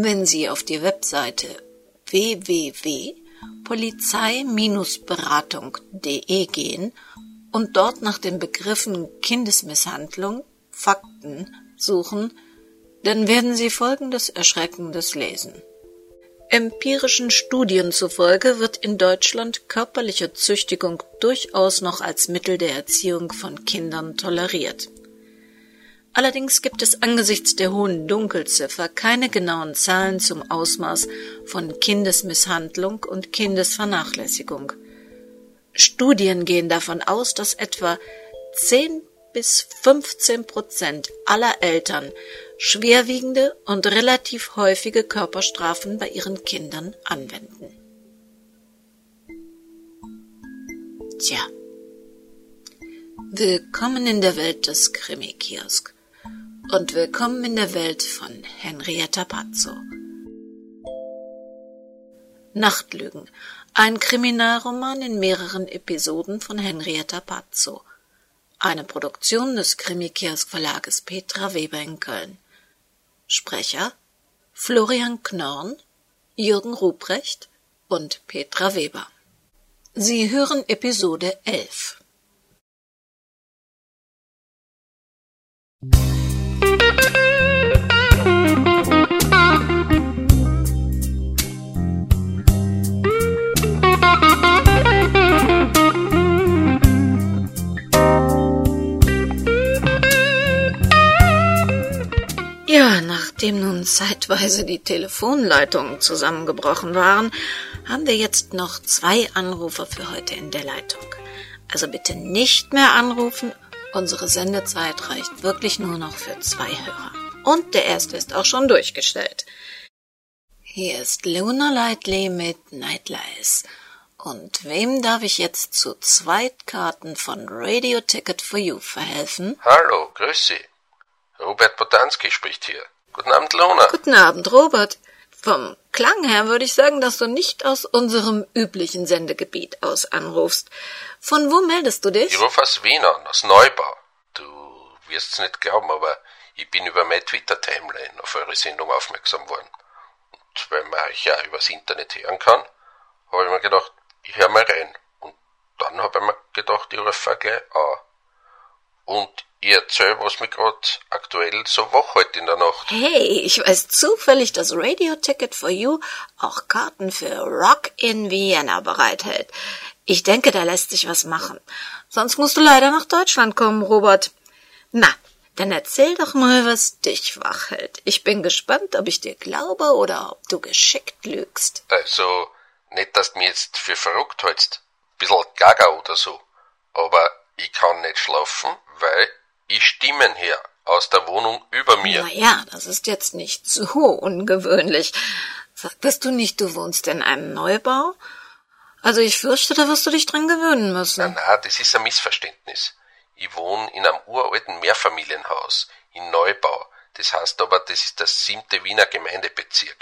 Wenn Sie auf die Webseite www.polizei-beratung.de gehen und dort nach den Begriffen Kindesmisshandlung, Fakten suchen, dann werden Sie Folgendes Erschreckendes lesen. Empirischen Studien zufolge wird in Deutschland körperliche Züchtigung durchaus noch als Mittel der Erziehung von Kindern toleriert. Allerdings gibt es angesichts der hohen Dunkelziffer keine genauen Zahlen zum Ausmaß von Kindesmisshandlung und Kindesvernachlässigung. Studien gehen davon aus, dass etwa 10 bis 15 Prozent aller Eltern schwerwiegende und relativ häufige Körperstrafen bei ihren Kindern anwenden. Tja. Willkommen in der Welt des Krimi-Kiosk und willkommen in der Welt von Henrietta Pazzo. Nachtlügen, ein Kriminalroman in mehreren Episoden von Henrietta Pazzo. Eine Produktion des Krimikiosk Verlages Petra Weber in Köln. Sprecher Florian Knorn, Jürgen Ruprecht und Petra Weber. Sie hören Episode 11. nachdem nun zeitweise die Telefonleitungen zusammengebrochen waren, haben wir jetzt noch zwei Anrufer für heute in der Leitung. Also bitte nicht mehr anrufen. Unsere Sendezeit reicht wirklich nur noch für zwei Hörer. Und der erste ist auch schon durchgestellt. Hier ist Luna Lightly mit Nightlies. Und wem darf ich jetzt zu Zweitkarten von Radio Ticket for You verhelfen? Hallo, grüß Sie. Robert Botanski spricht hier. Guten Abend, Lona. Guten Abend, Robert. Vom Klang her würde ich sagen, dass du nicht aus unserem üblichen Sendegebiet aus anrufst. Von wo meldest du dich? Ich rufe aus Wien an, aus Neubau. Du wirst's nicht glauben, aber ich bin über meine Twitter-Timeline auf eure Sendung aufmerksam worden. Und weil man euch ja übers Internet hören kann, habe ich mir gedacht, ich höre mal rein. Und dann habe ich mir gedacht, ich rufe gleich an. Und ich erzähl, was mich grad aktuell so wachhält in der Nacht. Hey, ich weiß zufällig, dass Radio Ticket for You auch Karten für Rock in Vienna bereithält. Ich denke, da lässt sich was machen. Sonst musst du leider nach Deutschland kommen, Robert. Na, dann erzähl doch mal, was dich wach hält. Ich bin gespannt, ob ich dir glaube oder ob du geschickt lügst. Also, nicht, dass du mir jetzt für verrückt hältst. Bissl gaga oder so. Aber ich kann nicht schlafen, weil ich Stimmen her aus der Wohnung über mir. Na ja, das ist jetzt nicht so ungewöhnlich. Sagtest du nicht, du wohnst in einem Neubau? Also ich fürchte, da wirst du dich dran gewöhnen müssen. Na, na, das ist ein Missverständnis. Ich wohne in einem uralten Mehrfamilienhaus in Neubau. Das heißt aber, das ist der siebte Wiener Gemeindebezirk.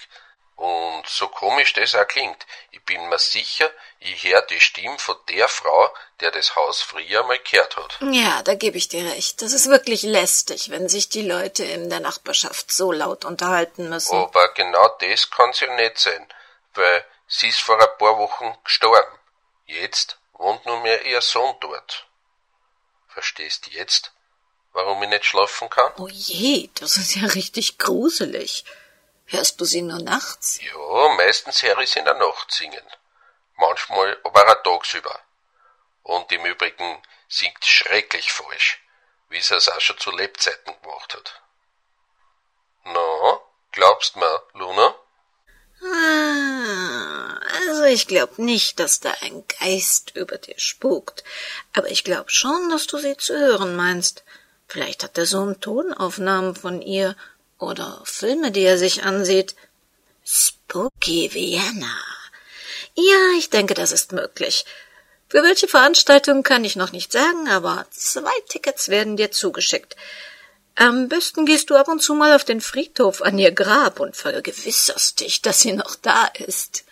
Und so komisch das auch klingt, ich bin mir sicher, ich hör die Stimme von der Frau, der das Haus früher mal gehört hat. Ja, da gebe ich dir recht. Das ist wirklich lästig, wenn sich die Leute in der Nachbarschaft so laut unterhalten müssen. Aber genau das kann's ja nicht sein, weil sie ist vor ein paar Wochen gestorben. Jetzt wohnt nur mehr ihr Sohn dort. Verstehst jetzt, warum ich nicht schlafen kann? Oh je, das ist ja richtig gruselig. Hörst du sie nur nachts? Ja, meistens höre ich sie in der Nacht singen. Manchmal aber auch tagsüber. Und im Übrigen singt schrecklich falsch, wie sie es auch schon zu Lebzeiten gemacht hat. Na, glaubst mir, Luna? Ah, also ich glaub nicht, dass da ein Geist über dir spukt. Aber ich glaub schon, dass du sie zu hören meinst. Vielleicht hat der Sohn Tonaufnahmen von ihr oder Filme, die er sich ansieht. Spooky Vienna. Ja, ich denke, das ist möglich. Für welche Veranstaltung kann ich noch nicht sagen, aber zwei Tickets werden dir zugeschickt. Am besten gehst du ab und zu mal auf den Friedhof an ihr Grab und vergewisserst dich, dass sie noch da ist.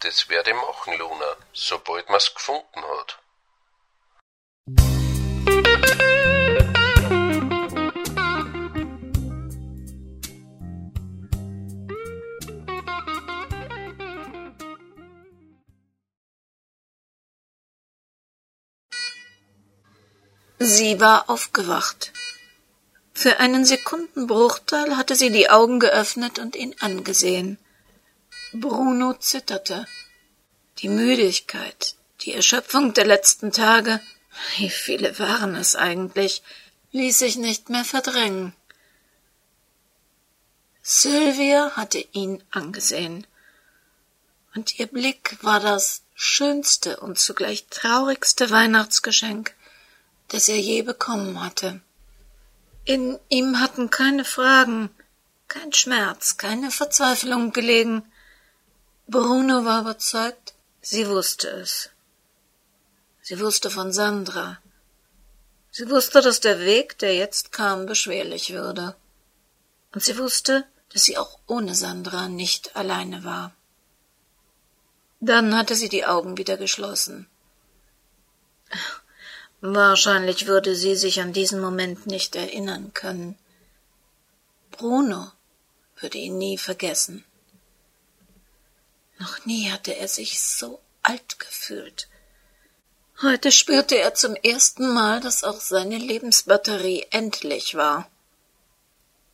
Das werde ich machen, Luna, sobald man's gefunden hat. Sie war aufgewacht. Für einen Sekundenbruchteil hatte sie die Augen geöffnet und ihn angesehen. Bruno zitterte. Die Müdigkeit, die Erschöpfung der letzten Tage, wie viele waren es eigentlich, ließ sich nicht mehr verdrängen. Sylvia hatte ihn angesehen, und ihr Blick war das schönste und zugleich traurigste Weihnachtsgeschenk, das er je bekommen hatte. In ihm hatten keine Fragen, kein Schmerz, keine Verzweiflung gelegen. Bruno war überzeugt, sie wusste es. Sie wusste von Sandra. Sie wusste, dass der Weg, der jetzt kam, beschwerlich würde. Und sie wusste, dass sie auch ohne Sandra nicht alleine war. Dann hatte sie die Augen wieder geschlossen. Wahrscheinlich würde sie sich an diesen Moment nicht erinnern können. Bruno würde ihn nie vergessen. Noch nie hatte er sich so alt gefühlt. Heute spürte er zum ersten Mal, dass auch seine Lebensbatterie endlich war.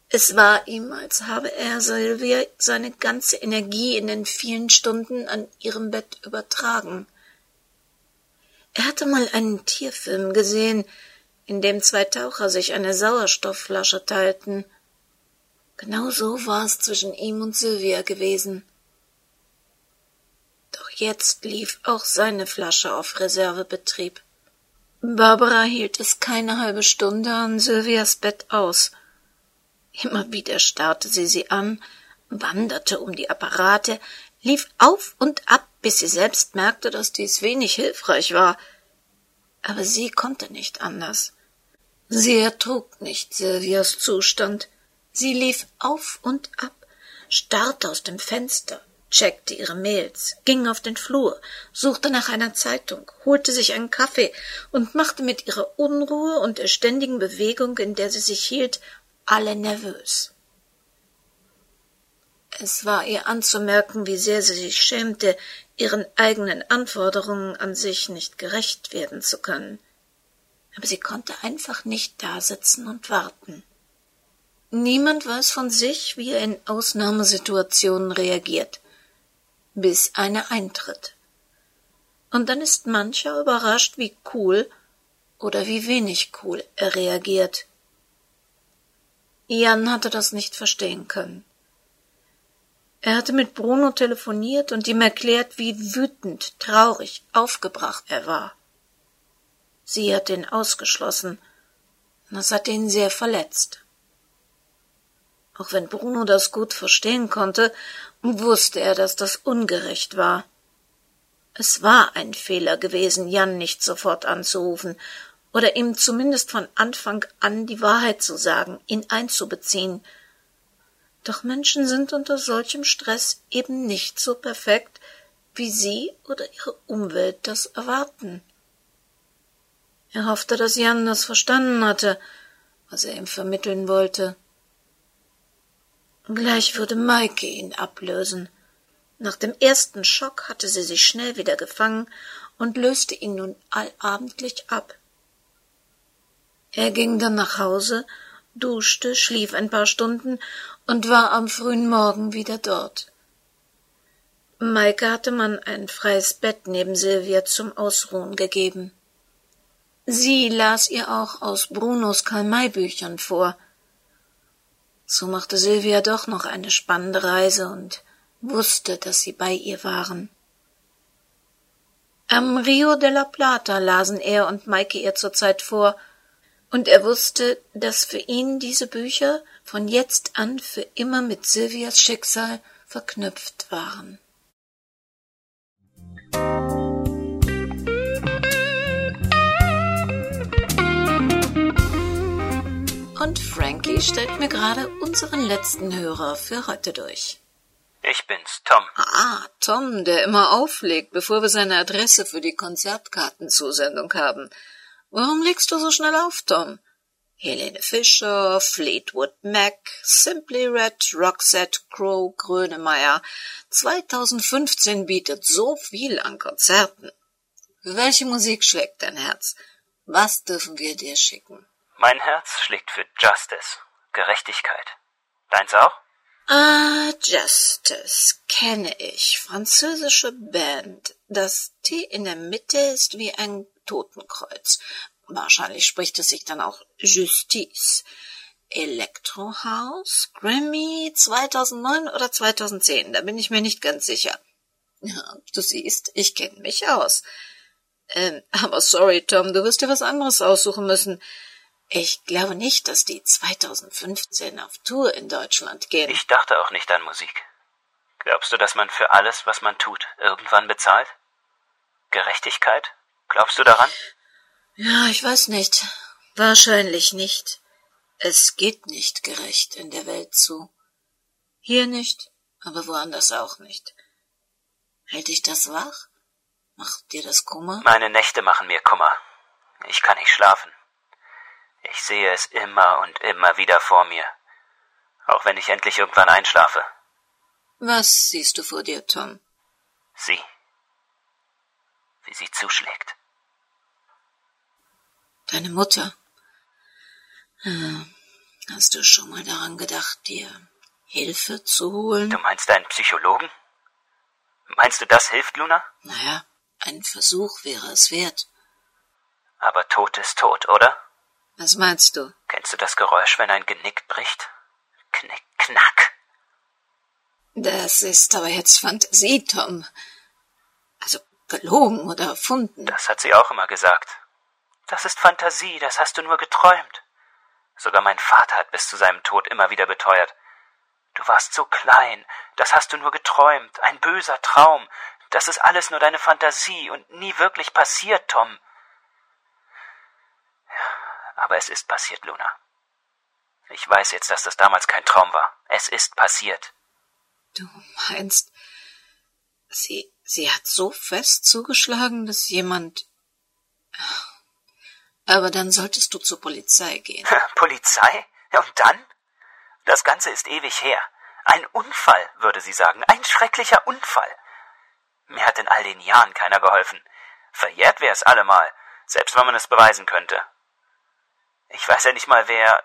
Es war ihm, als habe er Sylvia seine ganze Energie in den vielen Stunden an ihrem Bett übertragen. Er hatte mal einen Tierfilm gesehen, in dem zwei Taucher sich eine Sauerstoffflasche teilten. Genau so war es zwischen ihm und Sylvia gewesen. Doch jetzt lief auch seine Flasche auf Reservebetrieb. Barbara hielt es keine halbe Stunde an Sylvias Bett aus. Immer wieder starrte sie sie an, wanderte um die Apparate, lief auf und ab, bis sie selbst merkte, dass dies wenig hilfreich war. Aber sie konnte nicht anders. Sie ertrug nicht Silvias Zustand. Sie lief auf und ab, starrte aus dem Fenster, checkte ihre Mails, ging auf den Flur, suchte nach einer Zeitung, holte sich einen Kaffee und machte mit ihrer Unruhe und der ständigen Bewegung, in der sie sich hielt, alle nervös. Es war ihr anzumerken, wie sehr sie sich schämte, ihren eigenen Anforderungen an sich nicht gerecht werden zu können. Aber sie konnte einfach nicht dasitzen und warten. Niemand weiß von sich, wie er in Ausnahmesituationen reagiert, bis eine eintritt. Und dann ist mancher überrascht, wie cool oder wie wenig cool er reagiert. Jan hatte das nicht verstehen können. Er hatte mit Bruno telefoniert und ihm erklärt, wie wütend, traurig, aufgebracht er war. Sie hat ihn ausgeschlossen. Das hat ihn sehr verletzt. Auch wenn Bruno das gut verstehen konnte, wusste er, dass das ungerecht war. Es war ein Fehler gewesen, Jan nicht sofort anzurufen oder ihm zumindest von Anfang an die Wahrheit zu sagen, ihn einzubeziehen – doch Menschen sind unter solchem Stress eben nicht so perfekt, wie sie oder ihre Umwelt das erwarten. Er hoffte, dass Jan das verstanden hatte, was er ihm vermitteln wollte. Gleich würde Maike ihn ablösen. Nach dem ersten Schock hatte sie sich schnell wieder gefangen und löste ihn nun allabendlich ab. Er ging dann nach Hause, duschte, schlief ein paar Stunden und war am frühen Morgen wieder dort. Maike hatte man ein freies Bett neben Silvia zum Ausruhen gegeben. Sie las ihr auch aus Brunos Karl-May-Büchern vor. So machte Silvia doch noch eine spannende Reise und wusste, dass sie bei ihr waren. Am Rio de la Plata lasen er und Maike ihr zurzeit vor, und er wusste, dass für ihn diese Bücher von jetzt an für immer mit Silvias Schicksal verknüpft waren. Und Frankie stellt mir gerade unseren letzten Hörer für heute durch. Ich bin's, Tom. Ah, Tom, der immer auflegt, bevor wir seine Adresse für die Konzertkartenzusendung haben. Warum legst du so schnell auf, Tom? Helene Fischer, Fleetwood Mac, Simply Red, Roxette, Crow, Grönemeyer. 2015 bietet so viel an Konzerten. Für welche Musik schlägt dein Herz? Was dürfen wir dir schicken? Mein Herz schlägt für Justice, Gerechtigkeit. Deins auch? Ah, Justice kenne ich. Französische Band. Das T in der Mitte ist wie ein Totenkreuz. Wahrscheinlich spricht es sich dann auch Justice. Elektrohaus, Grammy 2009 oder 2010, da bin ich mir nicht ganz sicher. Ja, du siehst, ich kenne mich aus. Ähm, aber sorry, Tom, du wirst dir was anderes aussuchen müssen. Ich glaube nicht, dass die 2015 auf Tour in Deutschland gehen. Ich dachte auch nicht an Musik. Glaubst du, dass man für alles, was man tut, irgendwann bezahlt? Gerechtigkeit? Glaubst du daran? Ja, ich weiß nicht. Wahrscheinlich nicht. Es geht nicht gerecht in der Welt zu. Hier nicht, aber woanders auch nicht. Hält dich das wach? Macht dir das Kummer? Meine Nächte machen mir Kummer. Ich kann nicht schlafen. Ich sehe es immer und immer wieder vor mir. Auch wenn ich endlich irgendwann einschlafe. Was siehst du vor dir, Tom? Sie. Wie sie zuschlägt. Deine Mutter. Hm. Hast du schon mal daran gedacht, dir Hilfe zu holen? Du meinst einen Psychologen? Meinst du, das hilft, Luna? Naja, ein Versuch wäre es wert. Aber Tod ist tot, oder? Was meinst du? Kennst du das Geräusch, wenn ein Genick bricht? Knick, knack. Das ist aber jetzt Fantasie, Tom. Also gelogen oder erfunden. Das hat sie auch immer gesagt. Das ist Fantasie, das hast du nur geträumt. Sogar mein Vater hat bis zu seinem Tod immer wieder beteuert. Du warst so klein, das hast du nur geträumt, ein böser Traum, das ist alles nur deine Fantasie und nie wirklich passiert, Tom. Aber es ist passiert, Luna. Ich weiß jetzt, dass das damals kein Traum war. Es ist passiert. Du meinst, sie, sie hat so fest zugeschlagen, dass jemand. Aber dann solltest du zur Polizei gehen. Polizei? Und dann? Das Ganze ist ewig her. Ein Unfall, würde sie sagen. Ein schrecklicher Unfall. Mir hat in all den Jahren keiner geholfen. Verjährt wäre es allemal, selbst wenn man es beweisen könnte. Ich weiß ja nicht mal wer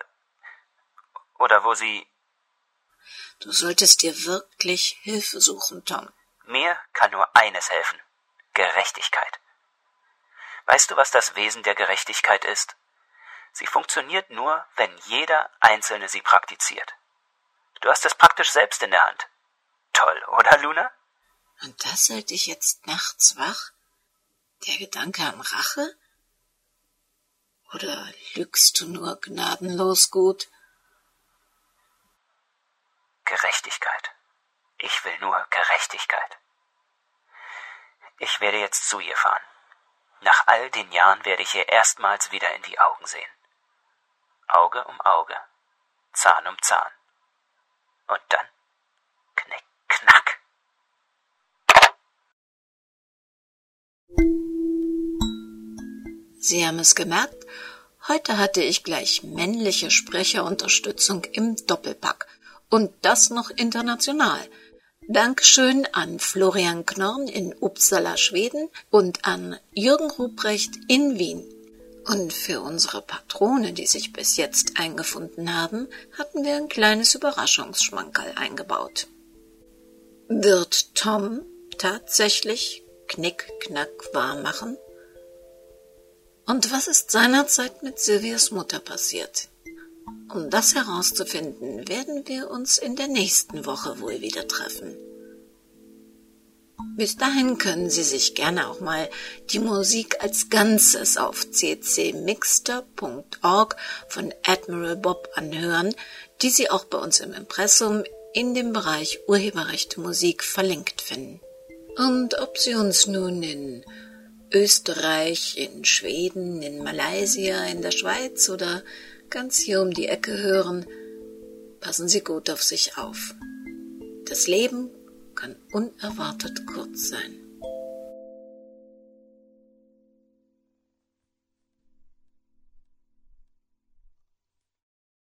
oder wo sie. Du solltest dir wirklich Hilfe suchen, Tom. Mir kann nur eines helfen. Gerechtigkeit. Weißt du, was das Wesen der Gerechtigkeit ist? Sie funktioniert nur, wenn jeder Einzelne sie praktiziert. Du hast es praktisch selbst in der Hand. Toll, oder, Luna? Und das hält dich jetzt nachts wach? Der Gedanke an Rache? Oder lügst du nur gnadenlos gut? Gerechtigkeit. Ich will nur Gerechtigkeit. Ich werde jetzt zu ihr fahren. Nach all den Jahren werde ich ihr erstmals wieder in die Augen sehen. Auge um Auge, Zahn um Zahn. Und dann knick, knack. Sie haben es gemerkt, heute hatte ich gleich männliche Sprecherunterstützung im Doppelpack. Und das noch international. Dankeschön an Florian Knorn in Uppsala, Schweden und an Jürgen Ruprecht in Wien. Und für unsere Patrone, die sich bis jetzt eingefunden haben, hatten wir ein kleines Überraschungsschmankerl eingebaut. Wird Tom tatsächlich Knick-Knack wahr machen? Und was ist seinerzeit mit Silvias Mutter passiert? Um das herauszufinden, werden wir uns in der nächsten Woche wohl wieder treffen. Bis dahin können Sie sich gerne auch mal die Musik als Ganzes auf ccmixter.org von Admiral Bob anhören, die Sie auch bei uns im Impressum in dem Bereich Urheberrechte Musik verlinkt finden. Und ob Sie uns nun in Österreich, in Schweden, in Malaysia, in der Schweiz oder ganz hier um die Ecke hören, passen Sie gut auf sich auf. Das Leben kann unerwartet kurz sein.